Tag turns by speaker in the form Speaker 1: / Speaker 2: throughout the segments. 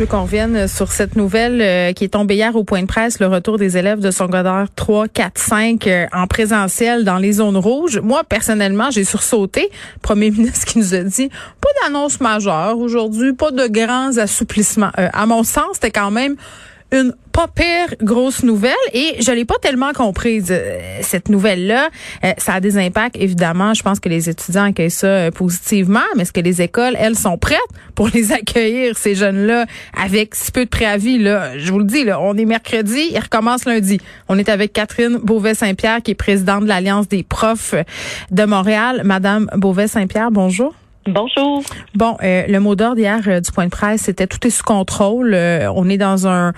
Speaker 1: Je veux qu'on revienne sur cette nouvelle euh, qui est tombée hier au point de presse, le retour des élèves de secondaire 3, 4, 5 euh, en présentiel dans les zones rouges. Moi, personnellement, j'ai sursauté. Premier ministre qui nous a dit pas d'annonce majeure aujourd'hui, pas de grands assouplissements. Euh, à mon sens, c'était quand même une pas pire grosse nouvelle et je l'ai pas tellement comprise euh, cette nouvelle là euh, ça a des impacts évidemment. Je pense que les étudiants accueillent ça euh, positivement mais est-ce que les écoles elles sont prêtes pour les accueillir ces jeunes là avec si peu de préavis là? Je vous le dis là on est mercredi il recommence lundi. On est avec Catherine Beauvais Saint-Pierre qui est présidente de l'Alliance des profs de Montréal. Madame Beauvais Saint-Pierre bonjour
Speaker 2: Bonjour.
Speaker 1: Bon, euh, le mot d'ordre hier euh, du point de presse, c'était tout est sous contrôle. Euh, on est dans un,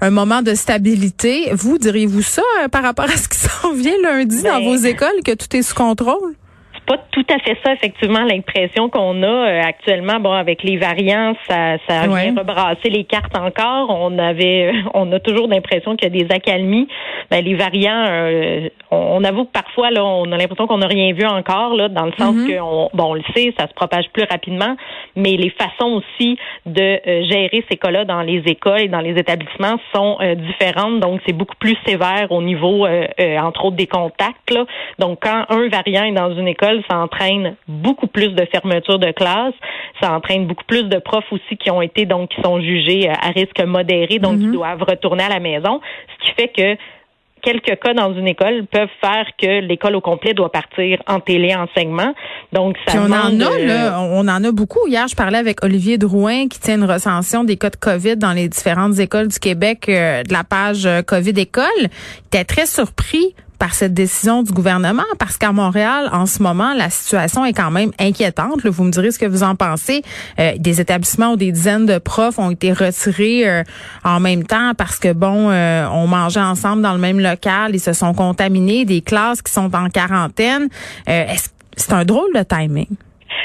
Speaker 1: un moment de stabilité. Vous, diriez-vous ça par rapport à ce qui s'en vient lundi dans
Speaker 2: Ben,
Speaker 1: vos écoles, que tout est sous contrôle?
Speaker 2: Pas tout à fait ça, effectivement, l'impression qu'on a euh, actuellement. Bon, avec les variants, ça, ça
Speaker 1: Ouais.
Speaker 2: vient rebrasser les cartes encore. On avait, euh, on a toujours l'impression qu'il y a des accalmies. Ben, les variants, euh, on, on avoue que parfois, là, on a l'impression qu'on n'a rien vu encore, là, dans le sens
Speaker 1: Mhm.
Speaker 2: que, on, bon, on le sait, ça se propage plus rapidement, mais les façons aussi de gérer ces cas-là dans les écoles et dans les établissements sont euh, différentes. Donc, c'est beaucoup plus sévère au niveau, euh, entre autres, des contacts. Là. Donc, quand un variant est dans une école, ça entraîne beaucoup plus de fermeture de classe. Ça entraîne beaucoup plus de profs aussi qui ont été, donc, qui sont jugés euh, à risque modéré, donc, qui doivent retourner à la maison. Ce qui fait que quelques cas dans une école peuvent faire que l'école au complet doit partir en téléenseignement. Donc, ça
Speaker 1: Puis on en a,
Speaker 2: euh,
Speaker 1: là, on en a beaucoup. Hier, je parlais avec Olivier Drouin qui tient une recension des cas de COVID dans les différentes écoles du Québec euh, de la page euh, COVID École. Il était très surpris par cette décision du gouvernement parce qu'à Montréal, en ce moment, la situation est quand même inquiétante. là. Vous me direz ce que vous en pensez. Euh, des établissements où des dizaines de profs ont été retirés euh, en même temps parce que, bon, euh, on mangeait ensemble dans le même local, ils se sont contaminés, des classes qui sont en quarantaine. Euh, est-ce c'est un drôle de timing?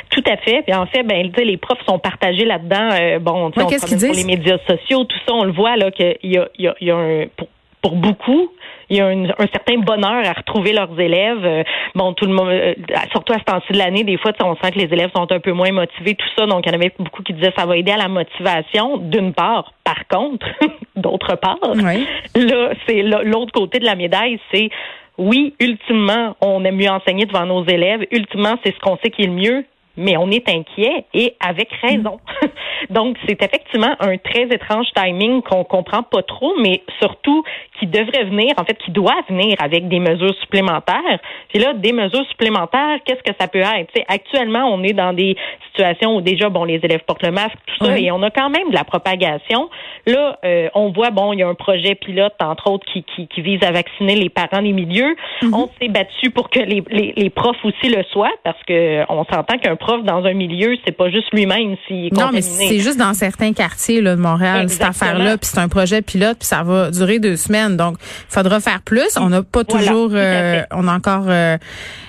Speaker 2: Tout à fait. Puis en fait, ben, les profs sont partagés là-dedans. Euh, bon,
Speaker 1: Ouais,
Speaker 2: on
Speaker 1: qu'est-ce qu'ils
Speaker 2: sur les
Speaker 1: disent?
Speaker 2: médias sociaux, tout ça, on le voit là qu'il y a, il y a, il y a un pour, pour beaucoup. Il y a un, un certain bonheur à retrouver leurs élèves. Euh, bon, tout le monde, euh, surtout à ce temps-ci de l'année, des fois, on sent que les élèves sont un peu moins motivés, tout ça. Donc, il y en avait beaucoup qui disaient ça va aider à la motivation, d'une part. Par contre, d'autre part,
Speaker 1: Oui.
Speaker 2: là, c'est l'autre côté de la médaille, c'est oui, ultimement, on aime mieux enseigner devant nos élèves. Ultimement, c'est ce qu'on sait qui est le mieux, mais on est inquiet et avec raison. Donc, c'est effectivement un très étrange timing qu'on comprend pas trop, mais surtout qui devrait venir, en fait, qui doit venir avec des mesures supplémentaires. Puis là, des mesures supplémentaires, qu'est-ce que ça peut être? Tu sais, actuellement, on est dans des situations où déjà, bon, les élèves portent le masque, tout ça,
Speaker 1: Oui.
Speaker 2: et on a quand même de la propagation. Là, euh, on voit, bon, il y a un projet pilote, entre autres, qui, qui, qui vise à vacciner les parents des milieux. On s'est battu pour que les, les, les profs aussi le soient, parce que on s'entend qu'un prof dans un milieu, c'est pas juste lui-même s'il est
Speaker 1: Non, mais c'est juste dans certains quartiers là, de Montréal, cette affaire-là, puis c'est un projet pilote, puis ça va durer deux semaines. Donc, il faudra faire plus. On n'a pas
Speaker 2: Voilà,
Speaker 1: toujours, euh, on a encore euh,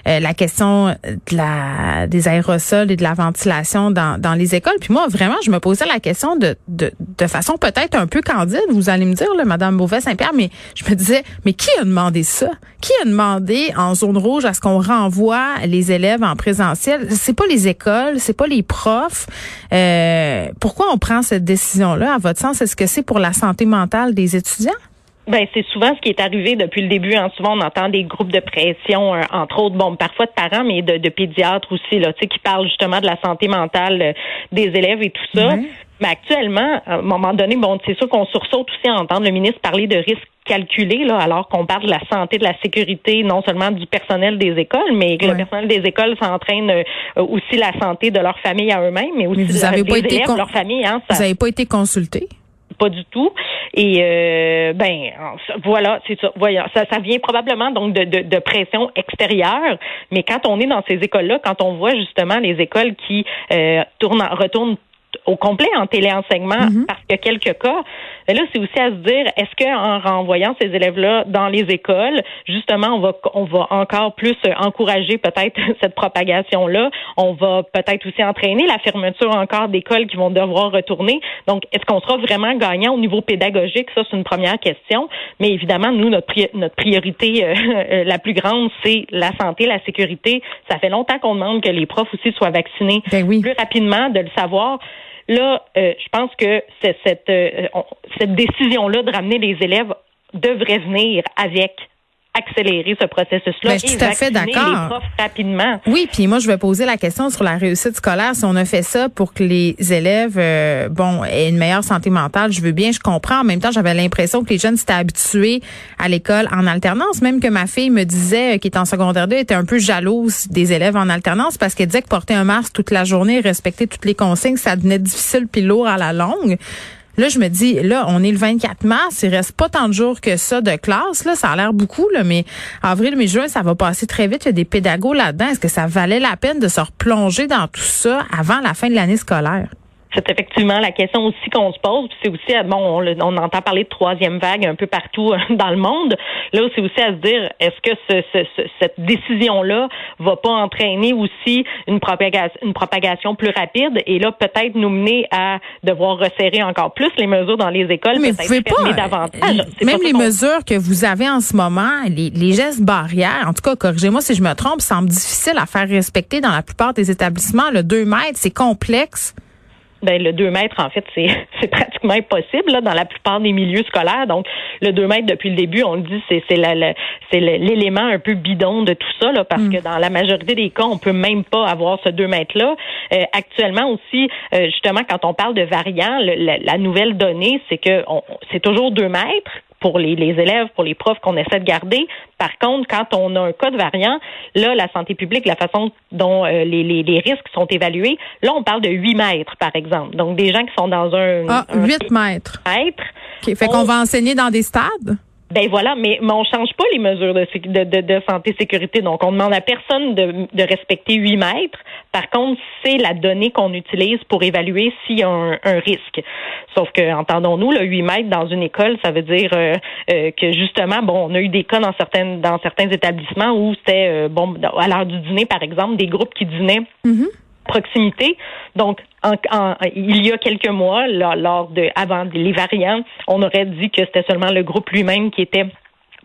Speaker 1: euh, la question de la des aérosols et de la ventilation dans, dans les écoles. Puis moi, vraiment, je me posais la question de, de, de façon peut-être un peu candide. Vous allez me dire, là, Madame Beauvais-Saint-Pierre, mais je me disais, mais qui a demandé ça? Qui a demandé en zone rouge à ce qu'on renvoie les élèves en présentiel? C'est pas les écoles, c'est pas les profs. Euh, pourquoi on prend cette décision-là? À votre sens, est-ce que c'est pour la santé mentale des étudiants?
Speaker 2: Ben, c'est souvent ce qui est arrivé depuis le début. Hein. Souvent, on entend des groupes de pression, euh, entre autres, bon, parfois de parents, mais de, de pédiatres aussi, là, tu sais, qui parlent justement de la santé mentale euh, des élèves et tout ça. Mais actuellement, à un moment donné, bon, c'est sûr qu'on sursaute aussi à entendre le ministre parler de risques calculés, là, alors qu'on parle de la santé, de la sécurité, non seulement du personnel des écoles, mais que
Speaker 1: Ouais.
Speaker 2: le personnel des écoles s'entraîne euh, aussi la santé de leur famille à eux-mêmes, mais aussi
Speaker 1: Mais vous
Speaker 2: de des
Speaker 1: été
Speaker 2: élèves,
Speaker 1: con-
Speaker 2: leur famille. Hein, ça-
Speaker 1: Vous n'avez pas été consulté?
Speaker 2: pas du tout. Et euh, ben voilà, c'est ça. Voyons, ça, ça vient probablement donc de, de, de pression extérieure. Mais quand on est dans ces écoles-là, quand on voit justement les écoles qui euh, tournent, en- retournent au complet en téléenseignement parce que quelques cas, Mais là, c'est aussi à se dire, est-ce qu'en renvoyant ces élèves-là dans les écoles, justement, on va, on va encore plus encourager peut-être cette propagation-là? On va peut-être aussi entraîner la fermeture encore d'écoles qui vont devoir retourner. Donc, est-ce qu'on sera vraiment gagnant au niveau pédagogique? Ça, c'est une première question. Mais évidemment, nous, notre, notre priorité euh, la plus grande, c'est la santé, la sécurité. Ça fait longtemps qu'on demande que les profs aussi soient vaccinés
Speaker 1: ben oui.
Speaker 2: plus rapidement, de le savoir. Là, euh, je pense que cette, euh, cette décision-là de ramener les élèves devrait venir avec accélérer ce processus-là
Speaker 1: ben, je suis tout à fait d'accord.
Speaker 2: rapidement.
Speaker 1: Oui, puis moi je vais poser la question sur la réussite scolaire. Si on a fait ça pour que les élèves, euh, bon, aient une meilleure santé mentale, je veux bien, je comprends. En même temps, j'avais l'impression que les jeunes s'étaient habitués à l'école en alternance. Même que ma fille me disait, euh, qui est en secondaire 2, était un peu jalouse des élèves en alternance parce qu'elle disait que porter un masque toute la journée, respecter toutes les consignes, ça devenait difficile puis lourd à la longue. Là, je me dis, là, on est le 24 mars, il reste pas tant de jours que ça de classe. Là, ça a l'air beaucoup, là, mais avril, mai, juin, ça va passer très vite. Il y a des pédagogues là-dedans. Est-ce que ça valait la peine de se replonger dans tout ça avant la fin de l'année scolaire?
Speaker 2: C'est effectivement la question aussi qu'on se pose. C'est aussi, bon, on, entend parler de troisième vague un peu partout euh, dans le monde. Là, c'est aussi à se dire, est-ce que cette décision-là va pas entraîner aussi une propagation, une propagation plus rapide et là peut-être nous mener à devoir resserrer encore plus les mesures dans les écoles,
Speaker 1: mais vous pouvez pas, davantage. Même les mesures que vous avez en ce moment, les, les gestes barrières, en tout cas, corrigez-moi si je me trompe, semblent difficiles à faire respecter dans la plupart des établissements. Le 2 mètres, c'est complexe
Speaker 2: ben le 2 mètres, en fait, c'est, pratiquement impossible là, dans la plupart des milieux scolaires. Donc, le 2 mètres, depuis le début, on le dit, c'est, l'élément un peu bidon de tout ça, là, parce mm. que dans la majorité des cas, on peut même pas avoir ce 2 mètres-là. Euh, actuellement aussi, euh, justement, quand on parle de variants, la, la, nouvelle donnée, c'est que c'est toujours 2 mètres pour les, les, élèves, pour les profs qu'on essaie de garder. Par contre, quand on a un cas de variant, là, la santé publique, la façon dont euh, les, les, les, risques sont évalués, là, on parle de 8 mètres, par exemple. Donc, des gens qui sont dans un...
Speaker 1: Ah, 8 mètres.
Speaker 2: mètres.
Speaker 1: Fait qu'on va enseigner dans des stades?
Speaker 2: Ben voilà, mais, mais on change pas les mesures de, de, de, santé sécurité. Donc, on demande à personne de, de respecter 8 mètres. Par contre, c'est la donnée qu'on utilise pour évaluer s'il y a un, un, risque. Sauf que, entendons-nous, le 8 mètres dans une école, ça veut dire euh, euh, que justement, bon, on a eu des cas dans certaines dans certains établissements où c'était euh, bon à l'heure du dîner, par exemple, des groupes qui dînaient. Mm-hmm proximité. Donc, il y a quelques mois, lors de avant les variants, on aurait dit que c'était seulement le groupe lui-même qui était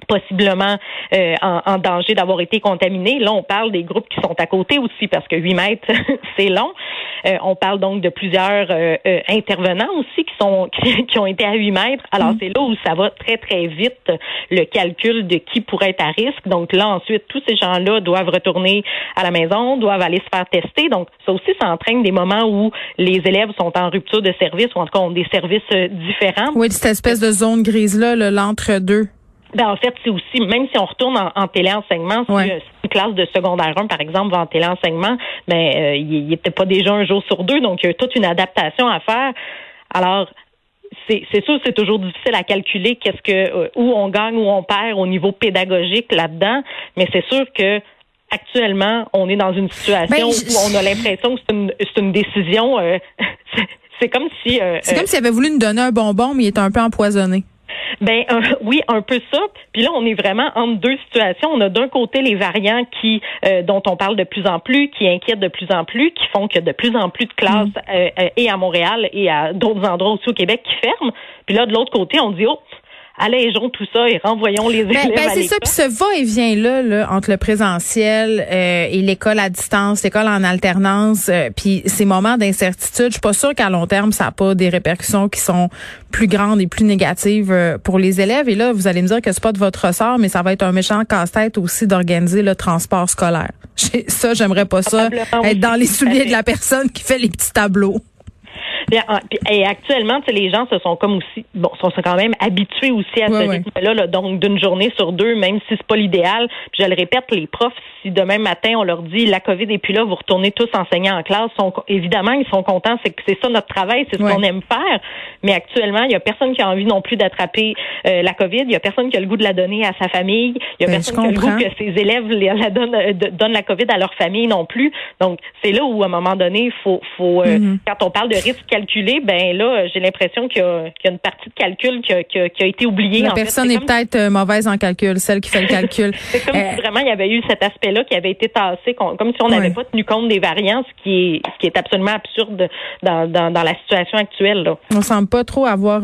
Speaker 2: possiblement euh, en, danger d'avoir été contaminé. Là, on parle des groupes qui sont à côté aussi parce que 8 mètres, c'est long. Euh, on parle donc de plusieurs euh, intervenants aussi qui sont qui, ont été à 8 mètres. Alors, mm. c'est là où ça va très, très vite, le calcul de qui pourrait être à risque. Donc là, ensuite, tous ces gens-là doivent retourner à la maison, doivent aller se faire tester. Donc, ça aussi, ça entraîne des moments où les élèves sont en rupture de service ou en tout cas ont des services différents.
Speaker 1: Oui, cette espèce de zone grise-là, l'entre-deux.
Speaker 2: Ben, en fait, c'est aussi, même si on retourne en, téléenseignement, si euh, une classe de secondaire 1, par exemple, va en téléenseignement, ben, euh, il n'était pas déjà un jour sur deux, donc il y a toute une adaptation à faire. Alors, c'est sûr, c'est toujours difficile à calculer qu'est-ce que euh, où on gagne, où on perd au niveau pédagogique là-dedans, mais c'est sûr que actuellement, on est dans une situation ben, où on a l'impression que c'est une, une, décision. c'est comme si.
Speaker 1: c'est comme s'il avait voulu nous donner un bonbon, mais il est un peu empoisonné.
Speaker 2: Ben euh, oui, un peu ça. Puis là, on est vraiment entre deux situations. On a d'un côté les variants qui euh, dont on parle de plus en plus, qui inquiètent de plus en plus, qui font que de plus en plus de classes mm. euh, et à Montréal et à d'autres endroits aussi au Québec qui ferment. Puis là, de l'autre côté, on dit oh allégeons tout ça et renvoyons les ben, élèves
Speaker 1: ben, c'est ça, puis ce va-et-vient là, là, entre le présentiel euh, et l'école à distance, l'école en alternance, euh, puis ces moments d'incertitude, je suis pas sûre qu'à long terme ça n'a pas des répercussions qui sont plus grandes et plus négatives euh, pour les élèves. Et là, vous allez me dire que c'est pas de votre ressort, mais ça va être un méchant casse-tête aussi d'organiser le transport scolaire. Ça, j'aimerais pas ça être dans les souliers de la personne qui fait les petits tableaux.
Speaker 2: Et actuellement, les gens se sont comme aussi, bon, sont quand même habitués aussi à ce rythme-là, donc d'une journée sur deux, même si c'est pas l'idéal. Puis je le répète, les profs, si demain matin on leur dit la COVID et puis là, vous retournez tous enseigner en classe, sont, évidemment, ils sont contents, c'est que c'est ça notre travail, c'est ce qu'on aime faire. Mais actuellement, il y a personne qui a envie non plus d'attraper euh, la COVID, il y a personne qui a le goût de la donner à sa famille, il y a ben, personne qui a le goût que ses élèves la donnent, euh, donnent la COVID à leur famille non plus. Donc c'est là où à un moment donné, faut, faut euh, mm-hmm. quand on parle de risque calculer, ben là, j'ai l'impression qu'il y, a une partie de calcul qui a, été oubliée.
Speaker 1: La personne est, peut-être euh, mauvaise en calcul, celle qui fait le calcul.
Speaker 2: c'est comme si euh, vraiment il y avait eu cet aspect-là qui avait été tassé, comme si on n'avait pas tenu compte des variances, ce qui est, ce qui est absolument absurde dans, dans, la situation actuelle. Là.
Speaker 1: On semble pas trop avoir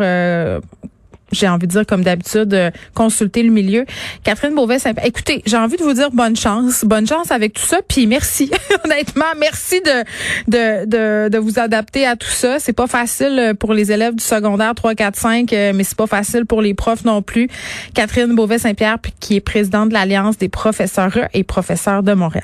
Speaker 1: j'ai envie de dire comme d'habitude, euh, consulter le milieu. Catherine Beauvais, écoutez, j'ai envie de vous dire bonne chance, bonne chance avec tout ça, puis merci, honnêtement, merci de, de, de, vous adapter à tout ça. C'est pas facile euh, pour les élèves du secondaire 3, 4, 5, mais c'est pas facile pour les profs non plus. Catherine Beauvais Saint-Pierre, qui est présidente de l'Alliance des professeurs et professeurs de Montréal.